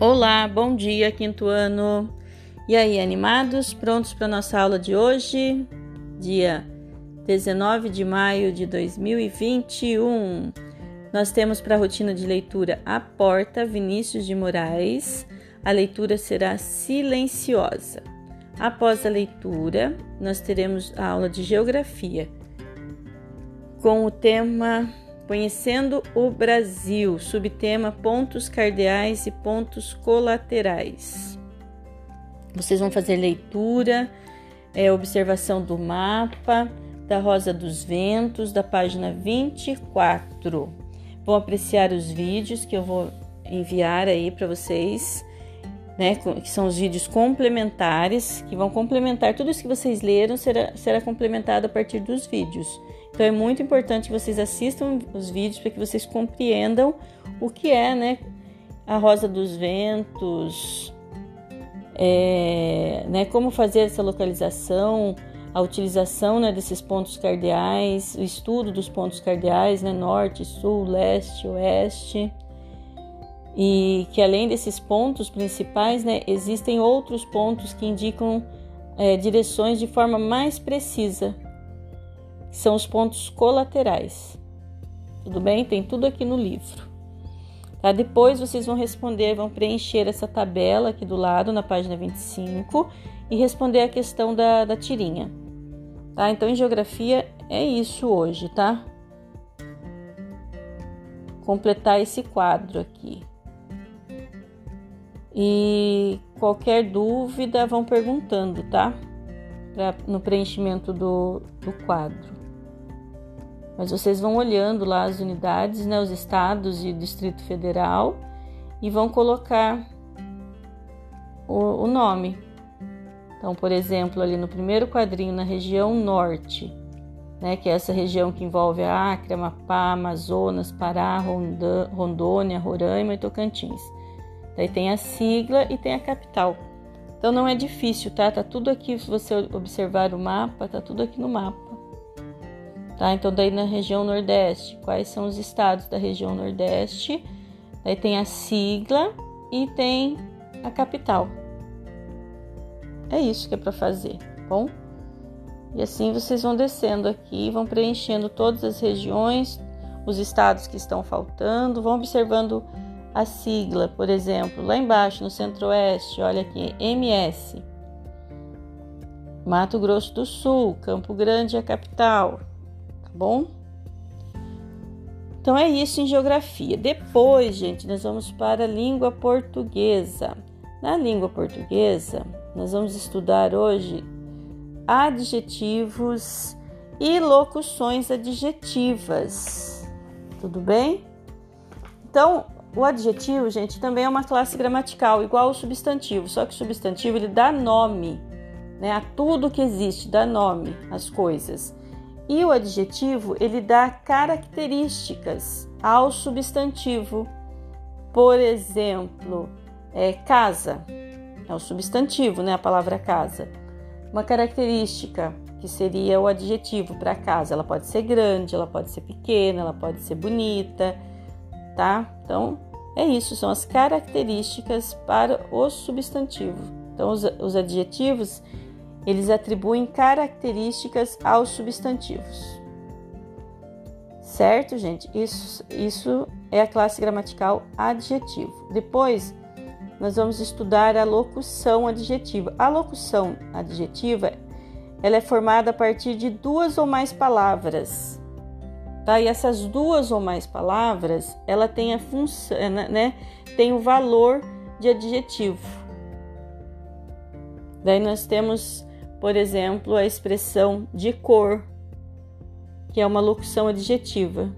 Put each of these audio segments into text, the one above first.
Olá, bom dia, quinto ano. E aí, animados? Prontos para nossa aula de hoje? Dia 19 de maio de 2021. Nós temos para a rotina de leitura A Porta, Vinícius de Moraes. A leitura será silenciosa. Após a leitura, nós teremos a aula de Geografia com o tema Conhecendo o Brasil, subtema pontos cardeais e pontos colaterais. Vocês vão fazer leitura, é, observação do mapa, da Rosa dos Ventos, da página 24. Vão apreciar os vídeos que eu vou enviar aí para vocês, né? Que são os vídeos complementares, que vão complementar tudo isso que vocês leram, será, será complementado a partir dos vídeos. Então é muito importante que vocês assistam os vídeos para que vocês compreendam o que é, né, a rosa dos ventos, é, né, como fazer essa localização, a utilização né, desses pontos cardeais, o estudo dos pontos cardeais, né, norte, sul, leste, oeste, e que além desses pontos principais, né, existem outros pontos que indicam é, direções de forma mais precisa são os pontos colaterais. Tudo bem? Tem tudo aqui no livro. Tá? Depois vocês vão responder, vão preencher essa tabela aqui do lado, na página 25, e responder a questão da, da tirinha. Tá? Então, em geografia é isso hoje, tá? Completar esse quadro aqui. E qualquer dúvida vão perguntando, tá? Pra, no preenchimento do, do quadro. Mas vocês vão olhando lá as unidades, né, os estados e o Distrito Federal e vão colocar o, o nome. Então, por exemplo, ali no primeiro quadrinho, na região norte, né, que é essa região que envolve a Acre, Amapá, Amazonas, Pará, Rondônia, Roraima e Tocantins. Daí tem a sigla e tem a capital. Então não é difícil, tá? Tá tudo aqui, se você observar o mapa, tá tudo aqui no mapa. Tá? Então, daí na região Nordeste, quais são os estados da região Nordeste? Daí tem a sigla e tem a capital. É isso que é para fazer, tá bom? E assim vocês vão descendo aqui, vão preenchendo todas as regiões, os estados que estão faltando, vão observando a sigla, por exemplo, lá embaixo no Centro-Oeste, olha aqui, MS. Mato Grosso do Sul, Campo Grande é a capital bom? Então é isso em geografia. Depois, gente, nós vamos para a língua portuguesa. Na língua portuguesa, nós vamos estudar hoje adjetivos e locuções adjetivas. Tudo bem? Então, o adjetivo, gente, também é uma classe gramatical, igual ao substantivo, só que o substantivo ele dá nome né, a tudo que existe, dá nome às coisas. E o adjetivo ele dá características ao substantivo. Por exemplo, é, casa é o substantivo, né? A palavra casa. Uma característica que seria o adjetivo para casa. Ela pode ser grande, ela pode ser pequena, ela pode ser bonita, tá? Então é isso, são as características para o substantivo. Então os, os adjetivos eles atribuem características aos substantivos. Certo, gente? Isso, isso é a classe gramatical adjetivo. Depois, nós vamos estudar a locução adjetiva. A locução adjetiva ela é formada a partir de duas ou mais palavras. Tá? E essas duas ou mais palavras, ela tem a função, né, tem o valor de adjetivo. Daí nós temos por exemplo, a expressão de cor, que é uma locução adjetiva.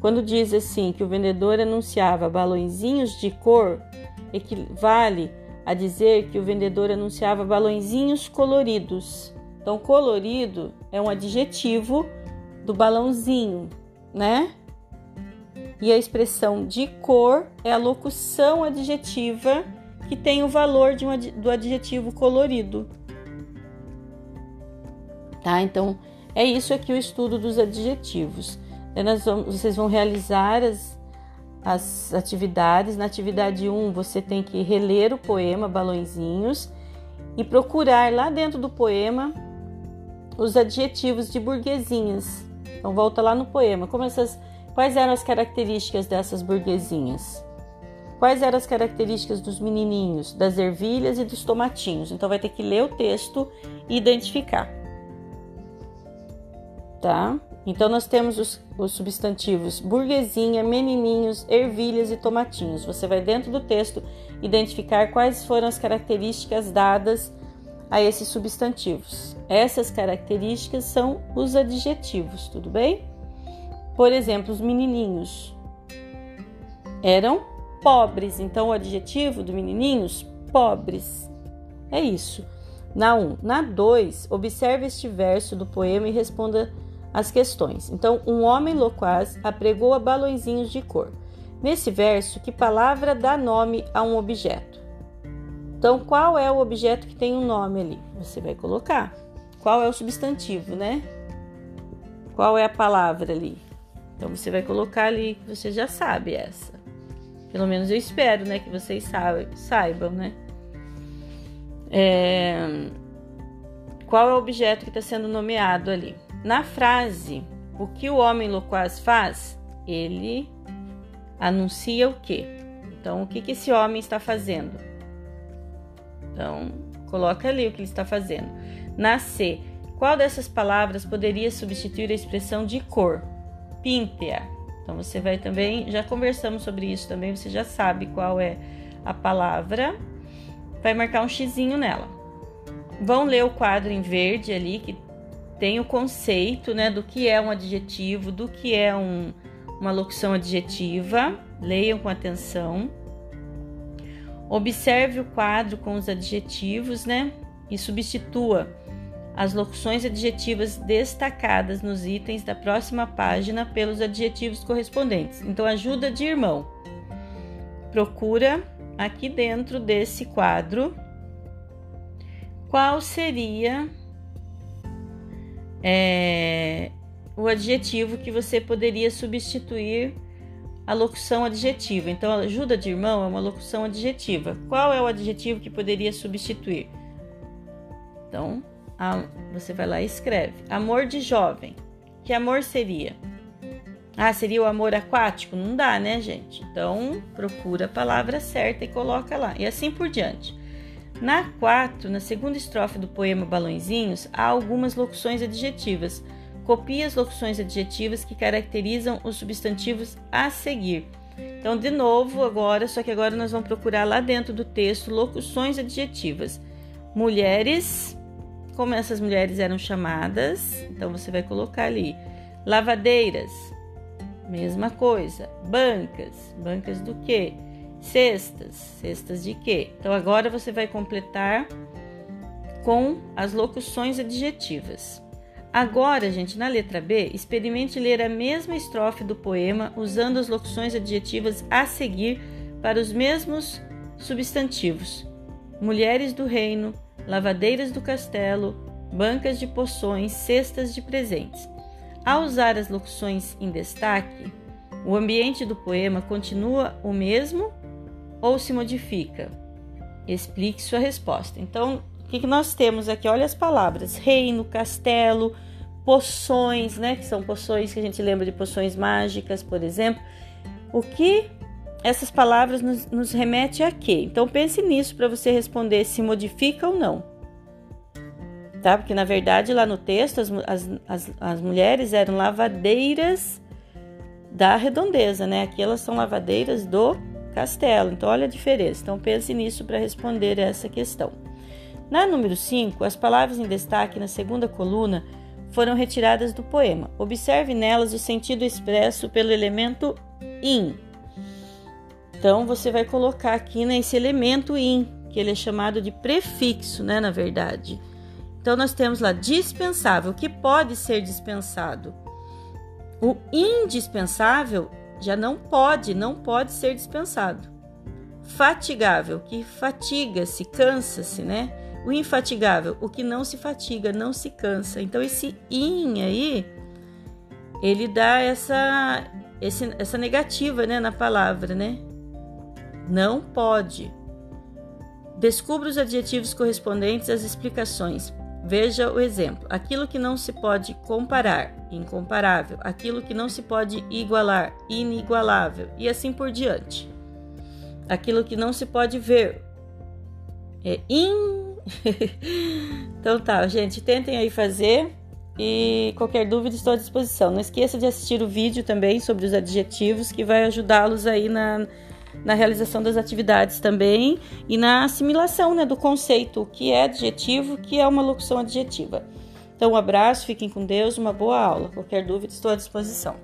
Quando diz assim que o vendedor anunciava balõezinhos de cor, equivale a dizer que o vendedor anunciava balõezinhos coloridos. Então, colorido é um adjetivo do balãozinho, né? E a expressão de cor é a locução adjetiva que tem o valor de um, do adjetivo colorido. Tá? Então, é isso aqui o estudo dos adjetivos. Vamos, vocês vão realizar as, as atividades. Na atividade 1, você tem que reler o poema Balõezinhos e procurar lá dentro do poema os adjetivos de burguesinhas. Então volta lá no poema, como essas quais eram as características dessas burguesinhas? Quais eram as características dos menininhos, das ervilhas e dos tomatinhos? Então vai ter que ler o texto e identificar. Tá? Então nós temos os, os substantivos burguesinha, menininhos, ervilhas e tomatinhos. Você vai dentro do texto identificar quais foram as características dadas a esses substantivos. Essas características são os adjetivos, tudo bem? Por exemplo, os menininhos eram pobres. Então, o adjetivo do menininhos, pobres. É isso. Na 1. Um. Na 2, observe este verso do poema e responda as questões. Então, um homem loquaz apregou a balõezinhos de cor. Nesse verso, que palavra dá nome a um objeto? Então, qual é o objeto que tem um nome ali? Você vai colocar. Qual é o substantivo, né? Qual é a palavra ali? Então, você vai colocar ali, você já sabe essa. Pelo menos eu espero, né, que vocês saibam, né? É... Qual é o objeto que está sendo nomeado ali? Na frase, o que o homem loquaz faz? Ele anuncia o quê? Então, o que, que esse homem está fazendo? Então, coloca ali o que ele está fazendo. Na C, qual dessas palavras poderia substituir a expressão de cor? Píntea. Então você vai também, já conversamos sobre isso também, você já sabe qual é a palavra. Vai marcar um xizinho nela. Vão ler o quadro em verde ali que tem o conceito, né, do que é um adjetivo, do que é um, uma locução adjetiva. Leiam com atenção. Observe o quadro com os adjetivos, né, e substitua as locuções adjetivas destacadas nos itens da próxima página pelos adjetivos correspondentes. Então, ajuda de irmão. Procura aqui dentro desse quadro qual seria é, o adjetivo que você poderia substituir a locução adjetiva. Então, ajuda de irmão é uma locução adjetiva. Qual é o adjetivo que poderia substituir? Então, você vai lá e escreve. Amor de jovem. Que amor seria? Ah, seria o amor aquático? Não dá, né, gente? Então, procura a palavra certa e coloca lá. E assim por diante. Na 4, na segunda estrofe do poema Balõezinhos, há algumas locuções adjetivas. Copie as locuções adjetivas que caracterizam os substantivos a seguir. Então, de novo, agora, só que agora nós vamos procurar lá dentro do texto locuções adjetivas. Mulheres, como essas mulheres eram chamadas, então você vai colocar ali lavadeiras, mesma coisa, bancas, bancas do que? Cestas, cestas de quê? Então agora você vai completar com as locuções adjetivas. Agora, gente, na letra B, experimente ler a mesma estrofe do poema usando as locuções adjetivas a seguir para os mesmos substantivos: mulheres do reino, lavadeiras do castelo, bancas de poções, cestas de presentes. Ao usar as locuções em destaque, o ambiente do poema continua o mesmo ou se modifica? Explique sua resposta. Então, o que, nós temos aqui? Olha as palavras: reino, castelo, poções, né? Que são poções que a gente lembra de poções mágicas, por exemplo. O que essas palavras nos, nos remete a quê? Então pense nisso para você responder se modifica ou não. Tá? Porque na verdade lá no texto as, as, as, as mulheres eram lavadeiras da redondeza, né? Aqui elas são lavadeiras do castelo. Então olha a diferença. Então pense nisso para responder essa questão. Na número 5, as palavras em destaque na segunda coluna foram retiradas do poema. Observe nelas o sentido expresso pelo elemento in então você vai colocar aqui nesse né, elemento in, que ele é chamado de prefixo, né, na verdade. Então nós temos lá dispensável, que pode ser dispensado. O indispensável já não pode, não pode ser dispensado. Fatigável, que fatiga-se, cansa-se, né? O infatigável, o que não se fatiga, não se cansa. Então esse in aí, ele dá essa esse, essa negativa né, na palavra, né? Não pode. Descubra os adjetivos correspondentes às explicações. Veja o exemplo. Aquilo que não se pode comparar, incomparável. Aquilo que não se pode igualar, inigualável. E assim por diante. Aquilo que não se pode ver, é in. então tá, gente, tentem aí fazer. E qualquer dúvida estou à disposição. Não esqueça de assistir o vídeo também sobre os adjetivos, que vai ajudá-los aí na na realização das atividades também e na assimilação né, do conceito, o que é adjetivo, o que é uma locução adjetiva. Então, um abraço, fiquem com Deus, uma boa aula. Qualquer dúvida, estou à disposição.